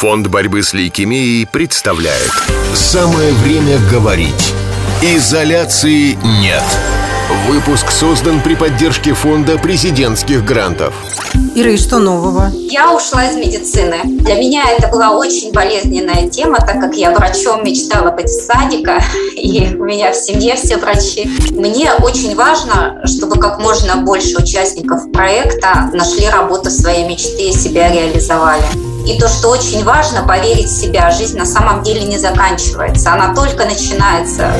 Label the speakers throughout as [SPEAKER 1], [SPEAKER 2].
[SPEAKER 1] Фонд борьбы с лейкемией представляет Самое время говорить Изоляции нет Выпуск создан при поддержке Фонда президентских грантов
[SPEAKER 2] Ира, и что нового?
[SPEAKER 3] Я ушла из медицины. Для меня это была очень болезненная тема, так как я врачом мечтала быть с садика, и у меня в семье все врачи. Мне очень важно, чтобы как можно больше участников проекта нашли работу своей мечты и себя реализовали. И то, что очень важно, поверить в себя. Жизнь на самом деле не заканчивается, она только начинается.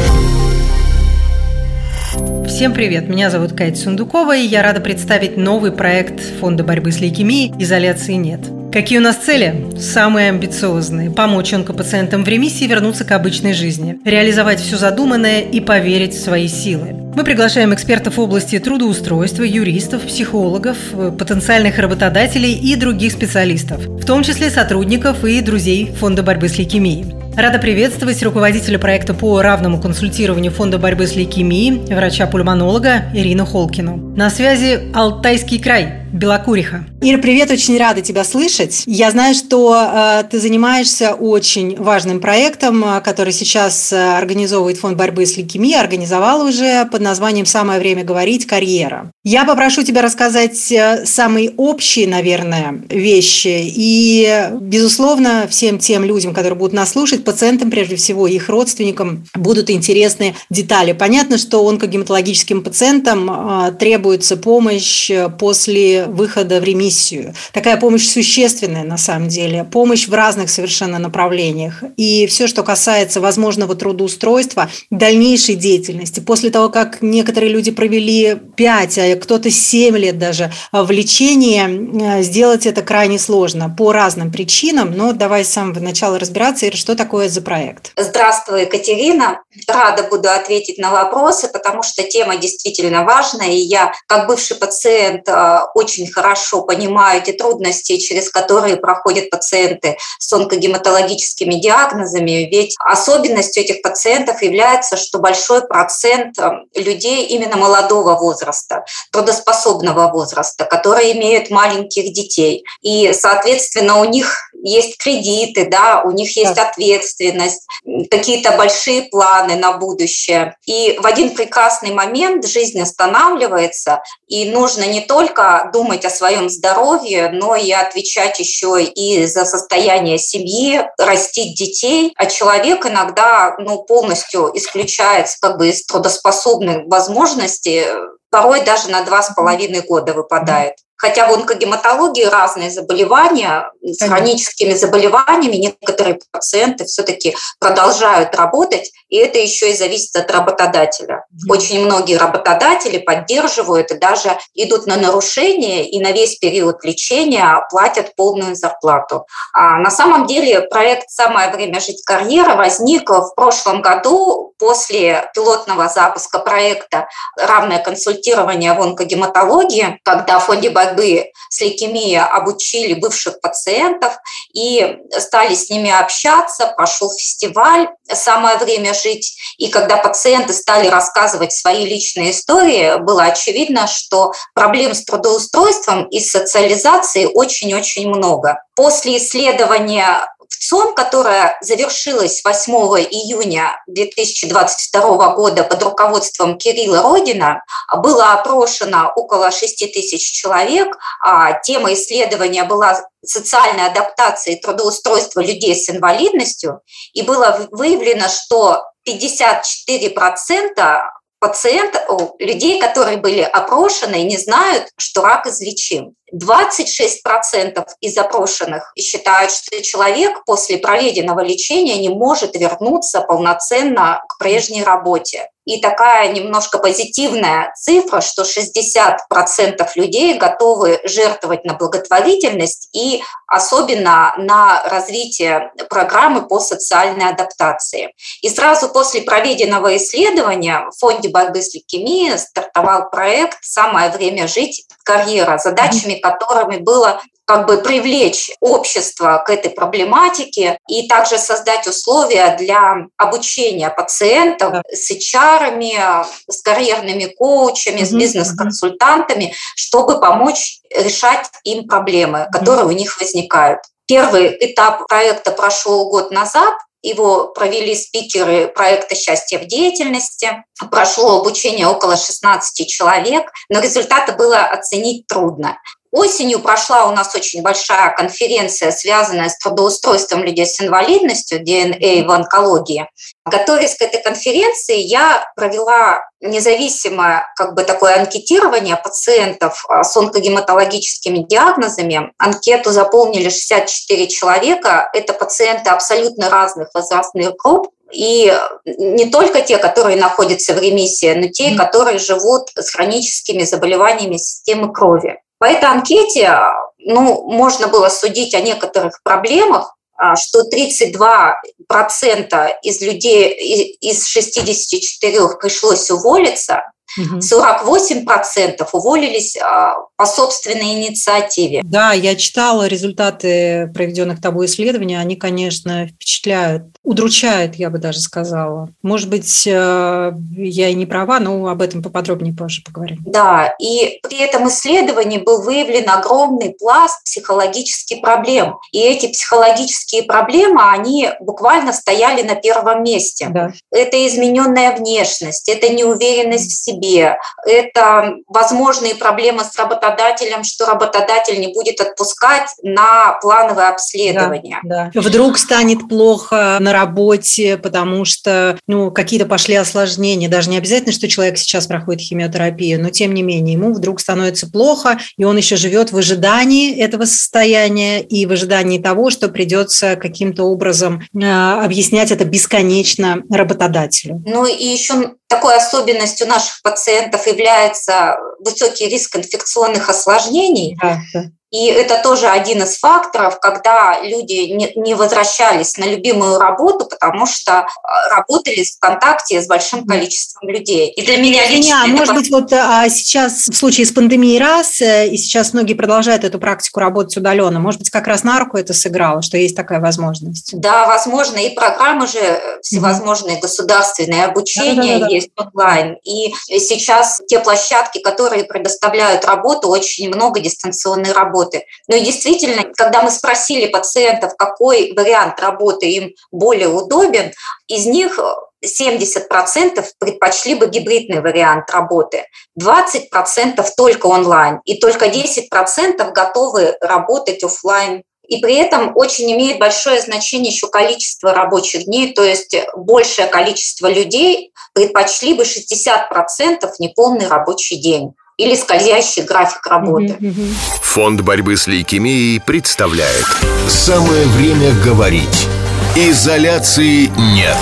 [SPEAKER 2] Всем привет! Меня зовут Катя Сундукова, и я рада представить новый проект Фонда борьбы с лейкемией «Изоляции нет». Какие у нас цели? Самые амбициозные. Помочь онкопациентам в ремиссии вернуться к обычной жизни. Реализовать все задуманное и поверить в свои силы. Мы приглашаем экспертов в области трудоустройства, юристов, психологов, потенциальных работодателей и других специалистов, в том числе сотрудников и друзей Фонда борьбы с лейкемией. Рада приветствовать руководителя проекта по равному консультированию Фонда борьбы с лейкемией, врача-пульмонолога Ирину Холкину. На связи Алтайский край, Белокуриха.
[SPEAKER 4] Ира, привет, очень рада тебя слышать. Я знаю, что э, ты занимаешься очень важным проектом, э, который сейчас э, организовывает Фонд борьбы с лейкемией, организовал уже под названием «Самое время говорить. Карьера». Я попрошу тебя рассказать э, самые общие, наверное, вещи и, безусловно, всем тем людям, которые будут нас слушать, пациентам, прежде всего, их родственникам, будут интересны детали. Понятно, что онкогематологическим пациентам э, требуется помощь после выхода в ремиссию. Такая помощь существенная на самом деле, помощь в разных совершенно направлениях. И все, что касается возможного трудоустройства, дальнейшей деятельности. После того, как некоторые люди провели 5, а кто-то 7 лет даже в лечении, сделать это крайне сложно по разным причинам. Но давай с самого начала разбираться, Ира, что такое за проект.
[SPEAKER 3] Здравствуй, Екатерина. Рада буду ответить на вопросы, потому что тема действительно важная. И я, как бывший пациент, э, очень очень хорошо понимаю эти трудности, через которые проходят пациенты с онкогематологическими диагнозами, ведь особенностью этих пациентов является, что большой процент э, людей именно молодого возраста, трудоспособного возраста, которые имеют маленьких детей. И, соответственно, у них есть кредиты, да, у них есть да. ответственность, какие-то большие планы на будущее. И в один прекрасный момент жизнь останавливается, и нужно не только думать о своем здоровье, но и отвечать еще и за состояние семьи, растить детей. А человек иногда ну, полностью исключается как бы из трудоспособных возможностей, порой даже на два с половиной года выпадает. Хотя в онкогематологии разные заболевания, с хроническими заболеваниями некоторые пациенты все-таки продолжают работать, и это еще и зависит от работодателя. Очень многие работодатели поддерживают и даже идут на нарушение и на весь период лечения платят полную зарплату. А на самом деле проект «Самое время жить карьера» возник в прошлом году после пилотного запуска проекта «Равное консультирование в онкогематологии», когда в фонде борьбы с лейкемией обучили бывших пациентов и стали с ними общаться, пошел фестиваль «Самое время жить». И когда пациенты стали рассказывать свои личные истории, было очевидно, что проблем с трудоустройством и социализацией очень-очень много. После исследования ЦОМ, которая завершилась 8 июня 2022 года под руководством Кирилла Родина, было опрошено около 6 тысяч человек. А тема исследования была социальной адаптации и трудоустройства людей с инвалидностью, и было выявлено, что 54% пациентов, людей, которые были опрошены, не знают, что рак излечим. 26% из опрошенных считают, что человек после проведенного лечения не может вернуться полноценно к прежней работе. И такая немножко позитивная цифра, что 60% людей готовы жертвовать на благотворительность и особенно на развитие программы по социальной адаптации. И сразу после проведенного исследования в Фонде борьбы с лейкемией стартовал проект «Самое время жить. Карьера», задачами которыми было как бы привлечь общество к этой проблематике и также создать условия для обучения пациентов с HR, с карьерными коучами, с бизнес-консультантами, чтобы помочь решать им проблемы, которые у них возникают. Первый этап проекта прошел год назад, его провели спикеры проекта «Счастье в деятельности». Прошло обучение около 16 человек, но результаты было оценить трудно. Осенью прошла у нас очень большая конференция, связанная с трудоустройством людей с инвалидностью, DNA в онкологии. Готовясь к этой конференции, я провела независимое как бы такое анкетирование пациентов а, с онкогематологическими диагнозами. Анкету заполнили 64 человека. Это пациенты абсолютно разных возрастных групп. И не только те, которые находятся в ремиссии, но те, которые живут с хроническими заболеваниями системы крови. По этой анкете ну, можно было судить о некоторых проблемах, а, что 32% из людей из 64 пришлось уволиться, 48% уволились а, по собственной инициативе.
[SPEAKER 4] Да, я читала результаты проведенных тобой исследований. Они, конечно, впечатляют, удручают, я бы даже сказала. Может быть, э, я и не права, но об этом поподробнее позже поговорим.
[SPEAKER 3] Да, и при этом исследовании был выявлен огромный пласт психологических проблем. И эти психологические проблемы, они буквально стояли на первом месте. Да. Это измененная внешность, это неуверенность в себе, себе, это возможные проблемы с работодателем, что работодатель не будет отпускать на плановое обследование.
[SPEAKER 4] Да, да. Вдруг станет плохо на работе, потому что ну, какие-то пошли осложнения. Даже не обязательно, что человек сейчас проходит химиотерапию, но тем не менее ему вдруг становится плохо, и он еще живет в ожидании этого состояния и в ожидании того, что придется каким-то образом э, объяснять это бесконечно работодателю.
[SPEAKER 3] Ну и еще такой особенностью наших пациентов является высокий риск инфекционных осложнений. Да. И это тоже один из факторов, когда люди не, возвращались на любимую работу, потому что э, работали в контакте с большим количеством людей.
[SPEAKER 4] И для меня лично... А может быть, вот а сейчас в случае с пандемией раз, э, и сейчас многие продолжают эту практику работать удаленно, может быть, как раз на руку это сыграло, что есть такая возможность?
[SPEAKER 3] Да, возможно. И программы же э, всевозможные mm-hmm. государственные, обучение да, да, да, есть онлайн. И сейчас те площадки, которые предоставляют работу, очень много дистанционной работы работы. Но действительно, когда мы спросили пациентов, какой вариант работы им более удобен, из них 70% предпочли бы гибридный вариант работы, 20% только онлайн, и только 10% готовы работать офлайн и при этом очень имеет большое значение еще количество рабочих дней, то есть большее количество людей предпочли бы 60% неполный рабочий день или скользящий график работы.
[SPEAKER 1] Фонд борьбы с лейкемией представляет «Самое время говорить». Изоляции нет.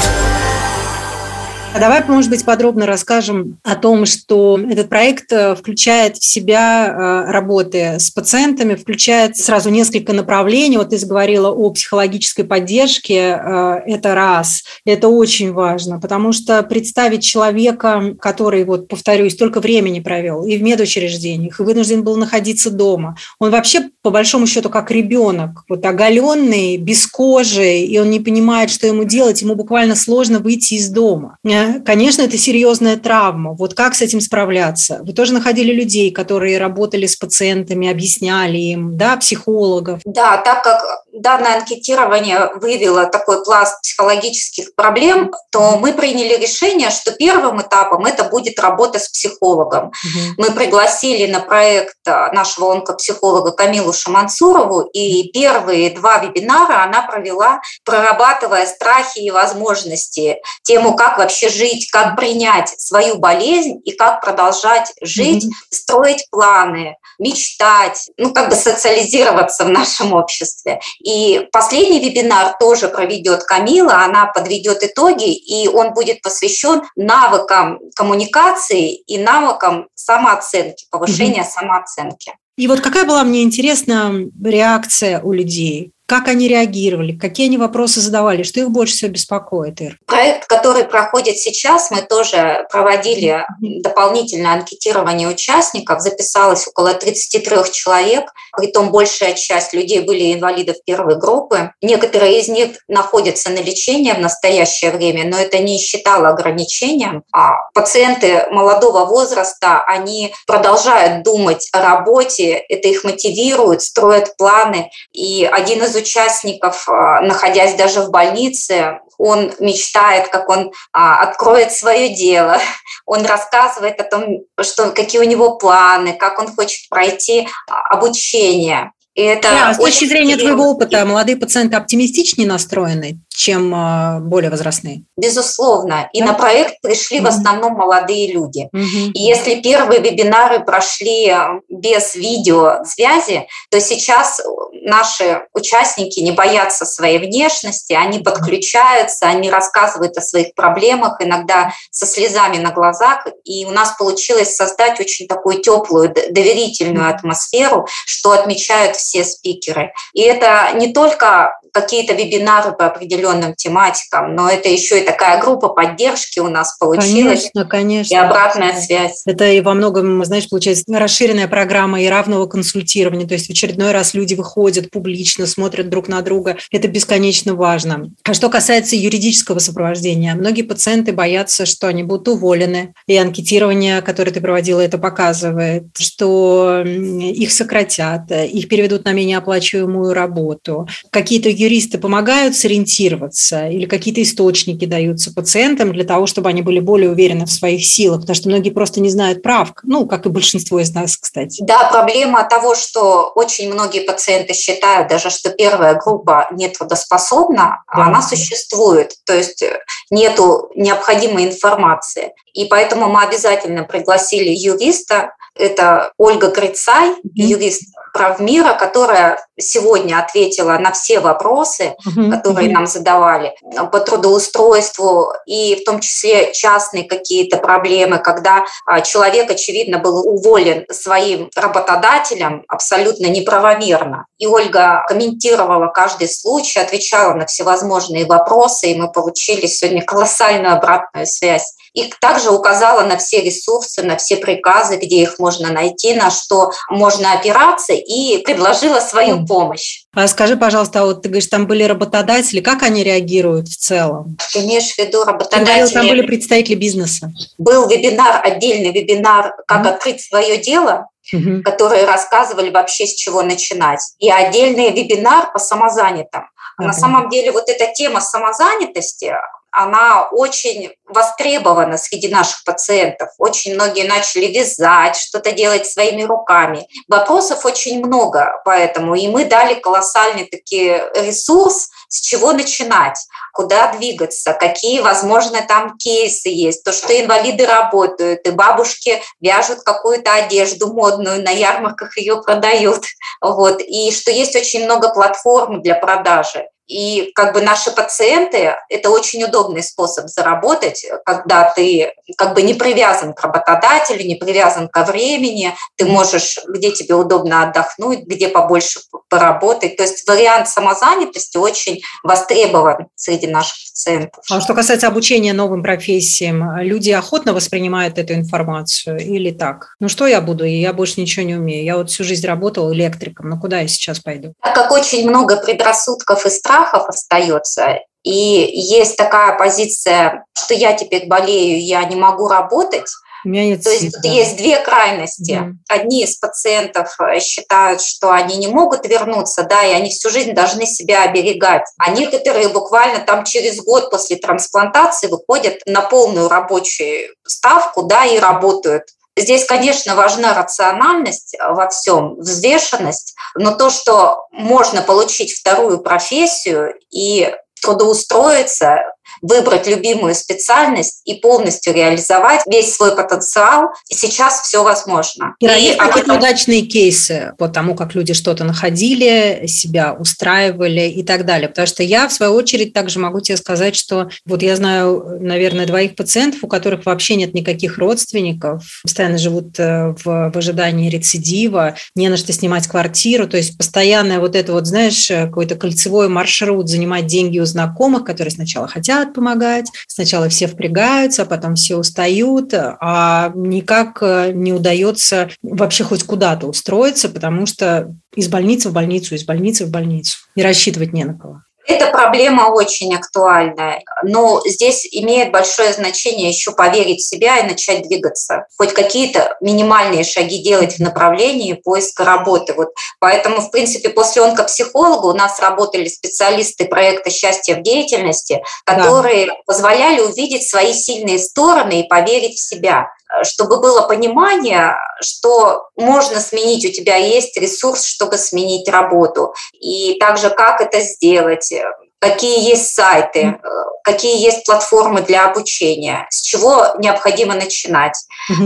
[SPEAKER 4] А давай, может быть, подробно расскажем о том, что этот проект э, включает в себя э, работы с пациентами, включает сразу несколько направлений. Вот ты заговорила о психологической поддержке. Э, это раз. Это очень важно, потому что представить человека, который, вот, повторюсь, столько времени провел и в медучреждениях, и вынужден был находиться дома, он вообще, по большому счету, как ребенок, вот оголенный, без кожи, и он не понимает, что ему делать, ему буквально сложно выйти из дома конечно, это серьезная травма. Вот как с этим справляться? Вы тоже находили людей, которые работали с пациентами, объясняли им, да, психологов?
[SPEAKER 3] Да, так как данное анкетирование выявило такой пласт психологических проблем, то мы приняли решение, что первым этапом это будет работа с психологом. Угу. Мы пригласили на проект нашего онкопсихолога Камилу Шамансурову, и первые два вебинара она провела, прорабатывая страхи и возможности, тему, как вообще жить, как принять свою болезнь и как продолжать жить, mm-hmm. строить планы, мечтать, ну, как бы социализироваться в нашем обществе. И последний вебинар тоже проведет Камила, она подведет итоги, и он будет посвящен навыкам коммуникации и навыкам самооценки, повышения mm-hmm. самооценки.
[SPEAKER 4] И вот какая была мне интересна реакция у людей? Как они реагировали? Какие они вопросы задавали? Что их больше всего беспокоит, Ир?
[SPEAKER 3] Проект, который проходит сейчас, мы тоже проводили дополнительное анкетирование участников. Записалось около 33 человек. Притом большая часть людей были инвалидов первой группы. Некоторые из них находятся на лечении в настоящее время, но это не считало ограничением. А пациенты молодого возраста, они продолжают думать о работе, это их мотивирует, строят планы. И один из участников, а, находясь даже в больнице, он мечтает, как он а, откроет свое дело, он рассказывает о том, что, какие у него планы, как он хочет пройти обучение.
[SPEAKER 4] И это да, с точки зрения твоего опыта, молодые пациенты оптимистичнее настроены, чем а, более возрастные?
[SPEAKER 3] Безусловно. И да? на проект пришли mm-hmm. в основном молодые люди. Mm-hmm. И если первые вебинары прошли а, без видеосвязи, то сейчас наши участники не боятся своей внешности, они подключаются, они рассказывают о своих проблемах, иногда со слезами на глазах. И у нас получилось создать очень такую теплую, доверительную атмосферу, что отмечают все спикеры. И это не только какие-то вебинары по определенным тематикам, но это еще и такая группа поддержки у нас получилась.
[SPEAKER 4] Конечно, конечно.
[SPEAKER 3] И обратная связь.
[SPEAKER 4] Это и во многом, знаешь, получается расширенная программа и равного консультирования. То есть в очередной раз люди выходят публично, смотрят друг на друга. Это бесконечно важно. А что касается юридического сопровождения, многие пациенты боятся, что они будут уволены. И анкетирование, которое ты проводила, это показывает, что их сократят, их переведут на менее оплачиваемую работу. Какие-то юристы помогают сориентироваться или какие-то источники даются пациентам для того, чтобы они были более уверены в своих силах, потому что многие просто не знают прав, ну, как и большинство из нас, кстати.
[SPEAKER 3] Да, проблема того, что очень многие пациенты считают даже, что первая группа нетрудоспособна, да. она существует, то есть э, нету необходимой информации. И поэтому мы обязательно пригласили юриста, это Ольга Грицай, юрист правмира, которая сегодня ответила на все вопросы, uh-huh, которые uh-huh. нам задавали по трудоустройству, и в том числе частные какие-то проблемы, когда а, человек, очевидно, был уволен своим работодателем абсолютно неправомерно. И Ольга комментировала каждый случай, отвечала на всевозможные вопросы, и мы получили сегодня колоссальную обратную связь. И также указала на все ресурсы, на все приказы, где их можно найти, на что можно опираться, и предложила свою помощь.
[SPEAKER 4] А скажи, пожалуйста, а вот ты говоришь, там были работодатели, как они реагируют в целом?
[SPEAKER 3] Ты имеешь в виду работодатели? Ты
[SPEAKER 4] говорил, там были представители бизнеса.
[SPEAKER 3] Был вебинар, отдельный вебинар «Как mm-hmm. открыть свое дело», угу. которые рассказывали вообще с чего начинать. И отдельный вебинар по самозанятым. Uh-huh. На самом деле вот эта тема самозанятости, она очень востребована среди наших пациентов. Очень многие начали вязать, что-то делать своими руками. Вопросов очень много, поэтому и мы дали колоссальный таки ресурс, с чего начинать, куда двигаться, какие, возможно, там кейсы есть, то, что инвалиды работают, и бабушки вяжут какую-то одежду модную, на ярмарках ее продают, вот, и что есть очень много платформ для продажи. И как бы наши пациенты – это очень удобный способ заработать, когда ты как бы не привязан к работодателю, не привязан ко времени, ты можешь, где тебе удобно отдохнуть, где побольше поработать. То есть вариант самозанятости очень востребован среди наших пациентов.
[SPEAKER 4] А что касается обучения новым профессиям, люди охотно воспринимают эту информацию или так? Ну что я буду, я больше ничего не умею. Я вот всю жизнь работала электриком, ну куда я сейчас пойду?
[SPEAKER 3] Так как очень много предрассудков и страхов остается. И есть такая позиция, что я теперь болею, я не могу работать. У меня нет То есть тут есть две крайности. Mm. Одни из пациентов э, считают, что они не могут вернуться, да, и они всю жизнь должны себя оберегать. А некоторые буквально там через год после трансплантации выходят на полную рабочую ставку, да, и работают. Здесь, конечно, важна рациональность во всем, взвешенность, но то, что можно получить вторую профессию и трудоустроиться, выбрать любимую специальность и полностью реализовать весь свой потенциал. И сейчас все возможно.
[SPEAKER 4] И, и есть какие-то удачные кейсы по тому, как люди что-то находили, себя устраивали и так далее. Потому что я, в свою очередь, также могу тебе сказать, что вот я знаю, наверное, двоих пациентов, у которых вообще нет никаких родственников, постоянно живут э, в, в ожидании рецидива, не на что снимать квартиру, то есть постоянное вот это вот, знаешь, э, какой-то кольцевой маршрут, занимать деньги у знакомых, которые сначала хотят хотят помогать. Сначала все впрягаются, а потом все устают, а никак э, не удается вообще хоть куда-то устроиться, потому что из больницы в больницу, из больницы в больницу. И рассчитывать не на кого.
[SPEAKER 3] Эта проблема очень актуальна, но здесь имеет большое значение еще поверить в себя и начать двигаться. Хоть какие-то минимальные шаги делать в направлении поиска работы. Вот поэтому, в принципе, после онкопсихолога у нас работали специалисты проекта «Счастье в деятельности», которые да. позволяли увидеть свои сильные стороны и поверить в себя чтобы было понимание, что можно сменить, у тебя есть ресурс, чтобы сменить работу. И также как это сделать, какие есть сайты, э, какие есть платформы для обучения, с чего необходимо начинать,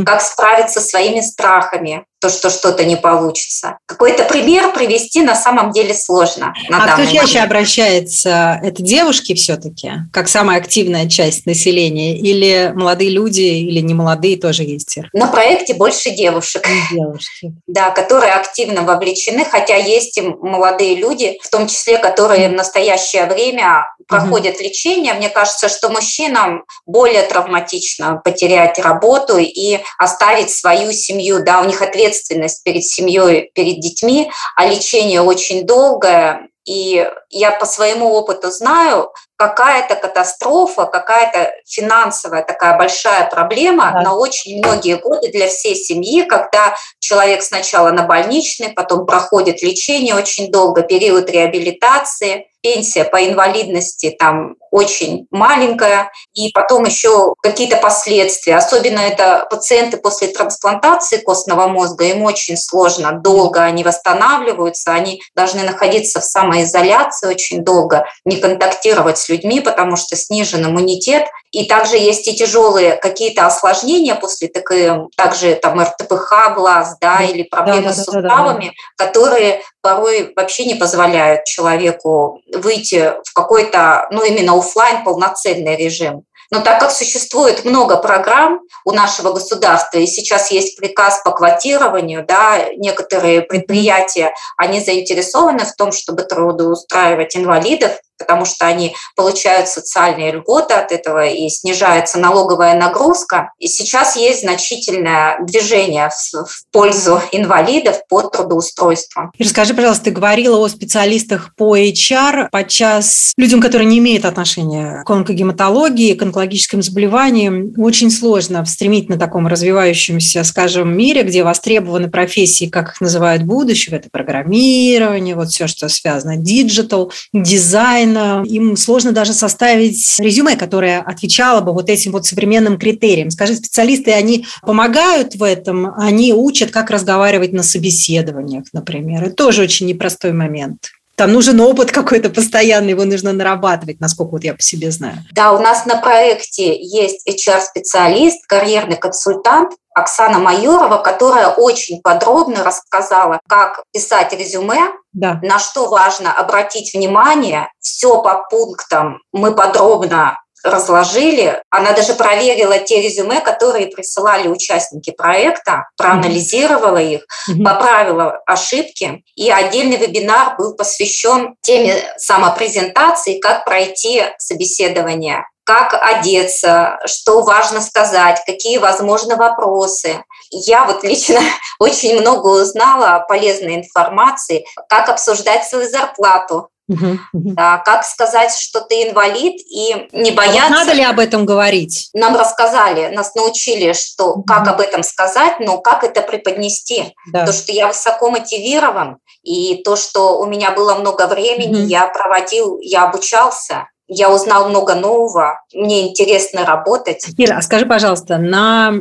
[SPEAKER 3] как справиться со своими страхами, то, что что-то не получится. Какой-то пример привести на самом деле сложно.
[SPEAKER 4] На а кто чаще момент. обращается? Это девушки все-таки, как самая активная часть населения, или молодые люди, или не молодые тоже есть?
[SPEAKER 3] На проекте больше девушек. Девушки. Да, которые активно вовлечены, хотя есть и молодые люди, в том числе, которые в настоящее время проходят угу. лечение. Мне кажется, что мужчинам более травматично потерять работу и оставить свою семью. Да, у них ответственность ответственность перед семьей, перед детьми, а лечение очень долгое. И я по своему опыту знаю, какая-то катастрофа, какая-то финансовая такая большая проблема да. на очень многие годы для всей семьи, когда человек сначала на больничный, потом проходит лечение очень долго, период реабилитации, пенсия по инвалидности там очень маленькая, и потом еще какие-то последствия. Особенно это пациенты после трансплантации костного мозга, им очень сложно, долго они восстанавливаются, они должны находиться в самоизоляции очень долго, не контактировать с людьми, потому что снижен иммунитет. И также есть и тяжелые какие-то осложнения после ТКМ, также там РТПХ глаз, да, или проблемы да, да, с суставами, да, да, да. которые порой вообще не позволяют человеку выйти в какой-то, ну, именно офлайн полноценный режим. Но так как существует много программ у нашего государства, и сейчас есть приказ по квотированию, да, некоторые предприятия, они заинтересованы в том, чтобы трудоустраивать инвалидов, потому что они получают социальные льготы от этого и снижается налоговая нагрузка. И сейчас есть значительное движение в, в пользу инвалидов по трудоустройству.
[SPEAKER 4] И расскажи, пожалуйста, ты говорила о специалистах по HR, подчас людям, которые не имеют отношения к онкогематологии, к онкологическим заболеваниям, очень сложно в стремительно таком развивающемся, скажем, мире, где востребованы профессии, как их называют будущего, это программирование, вот все, что связано, digital, дизайн, онлайн, им сложно даже составить резюме, которое отвечало бы вот этим вот современным критериям. Скажи, специалисты, они помогают в этом, они учат, как разговаривать на собеседованиях, например. Это тоже очень непростой момент. Там нужен опыт какой-то постоянный, его нужно нарабатывать, насколько вот я по себе знаю.
[SPEAKER 3] Да, у нас на проекте есть HR-специалист, карьерный консультант, Оксана Майорова, которая очень подробно рассказала, как писать резюме, да. на что важно обратить внимание. Все по пунктам мы подробно разложили. Она даже проверила те резюме, которые присылали участники проекта, проанализировала их, поправила ошибки. И отдельный вебинар был посвящен теме самопрезентации, как пройти собеседование как одеться, что важно сказать, какие возможны вопросы. Я вот лично очень много узнала полезной информации, как обсуждать свою зарплату, Угу, как сказать, что ты инвалид и не бояться. А вот
[SPEAKER 4] надо ли об этом говорить?
[SPEAKER 3] Нам рассказали, нас научили, что угу. как об этом сказать, но как это преподнести. Да. То, что я высоко мотивирован, и то, что у меня было много времени, угу. я проводил, я обучался я узнал много нового, мне интересно работать.
[SPEAKER 4] Ира, а скажи, пожалуйста, на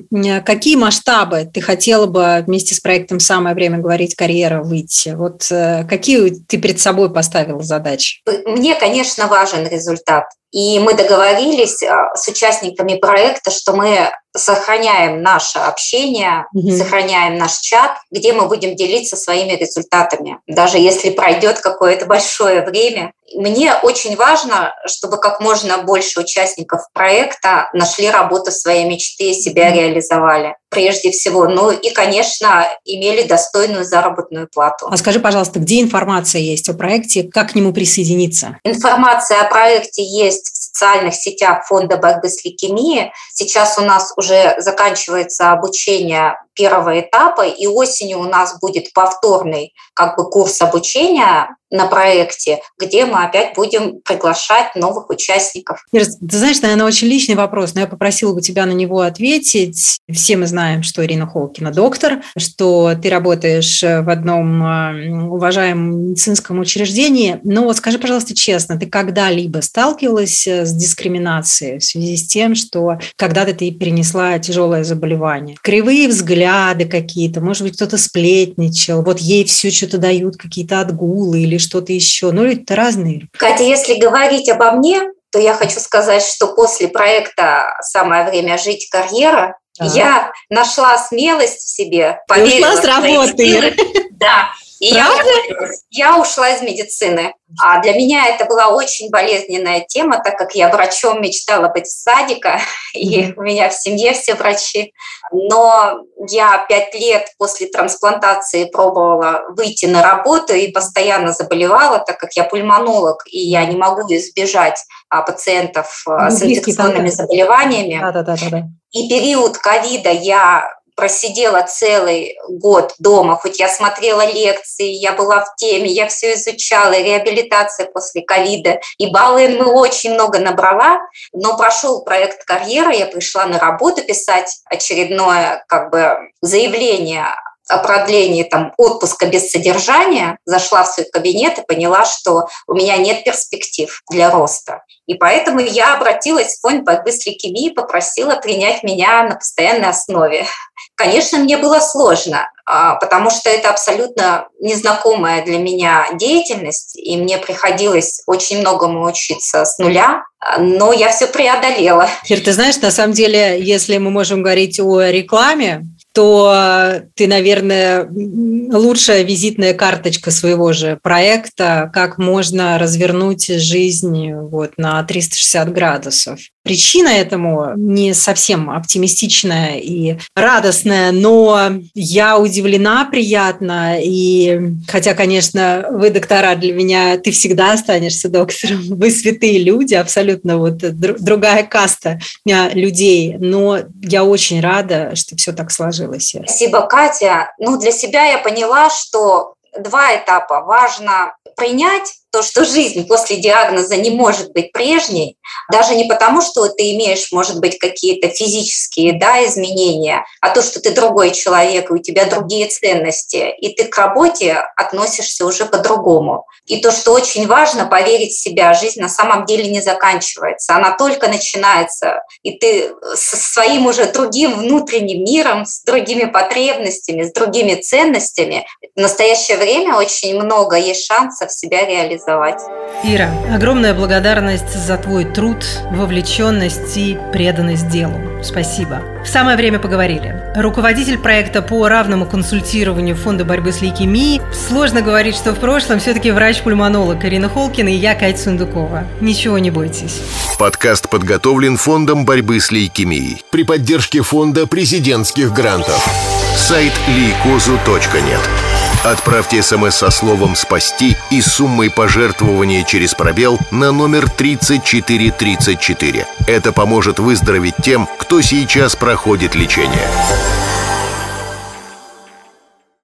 [SPEAKER 4] какие масштабы ты хотела бы вместе с проектом «Самое время говорить карьера» выйти? Вот э, какие ты перед собой поставила задачи?
[SPEAKER 3] Мне, конечно, важен результат. И мы договорились а, с участниками проекта, что мы сохраняем наше общение, mm-hmm. сохраняем наш чат, где мы будем делиться своими результатами, даже если пройдет какое-то большое время. Мне очень важно, чтобы как можно больше участников проекта нашли работу своей мечты и себя mm-hmm. реализовали прежде всего. Ну и, конечно, имели достойную заработную плату.
[SPEAKER 4] А скажи, пожалуйста, где информация есть о проекте, как к нему присоединиться?
[SPEAKER 3] Информация о проекте есть в социальных сетях Фонда борьбы с лейкемией. Сейчас у нас уже заканчивается обучение первого этапа, и осенью у нас будет повторный как бы курс обучения на проекте, где мы опять будем приглашать новых участников.
[SPEAKER 4] Ира, ты знаешь, наверное, очень личный вопрос, но я попросила бы тебя на него ответить. Все мы знаем, что Ирина Холкина доктор, что ты работаешь в одном а, уважаемом медицинском учреждении. Но вот скажи, пожалуйста, честно, ты когда-либо сталкивалась э, с дискриминацией в связи с тем, что когда-то ты перенесла тяжелое заболевание? Кривые взгляды какие-то, может быть, кто-то сплетничал, вот ей все что-то дают, какие-то отгулы или что-то еще. Ну, это разные.
[SPEAKER 3] Катя, если говорить обо мне, то я хочу сказать, что после проекта «Самое время жить. Карьера» да. я нашла смелость в себе,
[SPEAKER 4] поверила Ты ушла с работы.
[SPEAKER 3] Да, и я, я ушла из медицины. А для меня это была очень болезненная тема, так как я врачом мечтала быть в садика, и у меня в семье все врачи. Но я пять лет после трансплантации пробовала выйти на работу и постоянно заболевала, так как я пульмонолог, и я не могу избежать а, пациентов а, с инфекционными заболеваниями. Да, да, да, да. И период ковида я просидела целый год дома, хоть я смотрела лекции, я была в теме, я все изучала, реабилитация после ковида, и баллы мы очень много набрала, но прошел проект карьера, я пришла на работу писать очередное как бы заявление о продлении там, отпуска без содержания, зашла в свой кабинет и поняла, что у меня нет перспектив для роста. И поэтому я обратилась в фонд борьбы с лейкемией и попросила принять меня на постоянной основе. Конечно, мне было сложно, а, потому что это абсолютно незнакомая для меня деятельность, и мне приходилось очень многому учиться с нуля, но я все преодолела.
[SPEAKER 4] Кир, ты знаешь, на самом деле, если мы можем говорить о рекламе, то ты, наверное, лучшая визитная карточка своего же проекта, как можно развернуть жизнь вот на 360 градусов. Причина этому не совсем оптимистичная и радостная, но я удивлена приятно. И хотя, конечно, вы, доктора, для меня, ты всегда останешься доктором. Вы святые люди, абсолютно вот другая каста людей. Но я очень рада, что все так сложилось.
[SPEAKER 3] Спасибо, Катя. Ну, для себя я поняла, что два этапа. Важно принять то, что жизнь после диагноза не может быть прежней, даже не потому, что ты имеешь, может быть, какие-то физические да, изменения, а то, что ты другой человек, у тебя другие ценности, и ты к работе относишься уже по-другому. И то, что очень важно, поверить в себя, жизнь на самом деле не заканчивается, она только начинается, и ты со своим уже другим внутренним миром, с другими потребностями, с другими ценностями, в настоящее время очень много есть шансов себя реализовать реализовать.
[SPEAKER 2] Ира, огромная благодарность за твой труд, вовлеченность и преданность делу. Спасибо. В самое время поговорили. Руководитель проекта по равному консультированию Фонда борьбы с лейкемией. Сложно говорить, что в прошлом все-таки врач-пульмонолог Ирина Холкина и я, Катя Сундукова. Ничего не бойтесь.
[SPEAKER 1] Подкаст подготовлен Фондом борьбы с лейкемией при поддержке Фонда президентских грантов. Сайт лейкозу.нет. Отправьте смс со словом «Спасти» и суммой пожертвования через пробел на номер 3434. Это поможет выздороветь тем, кто сейчас проходит лечение.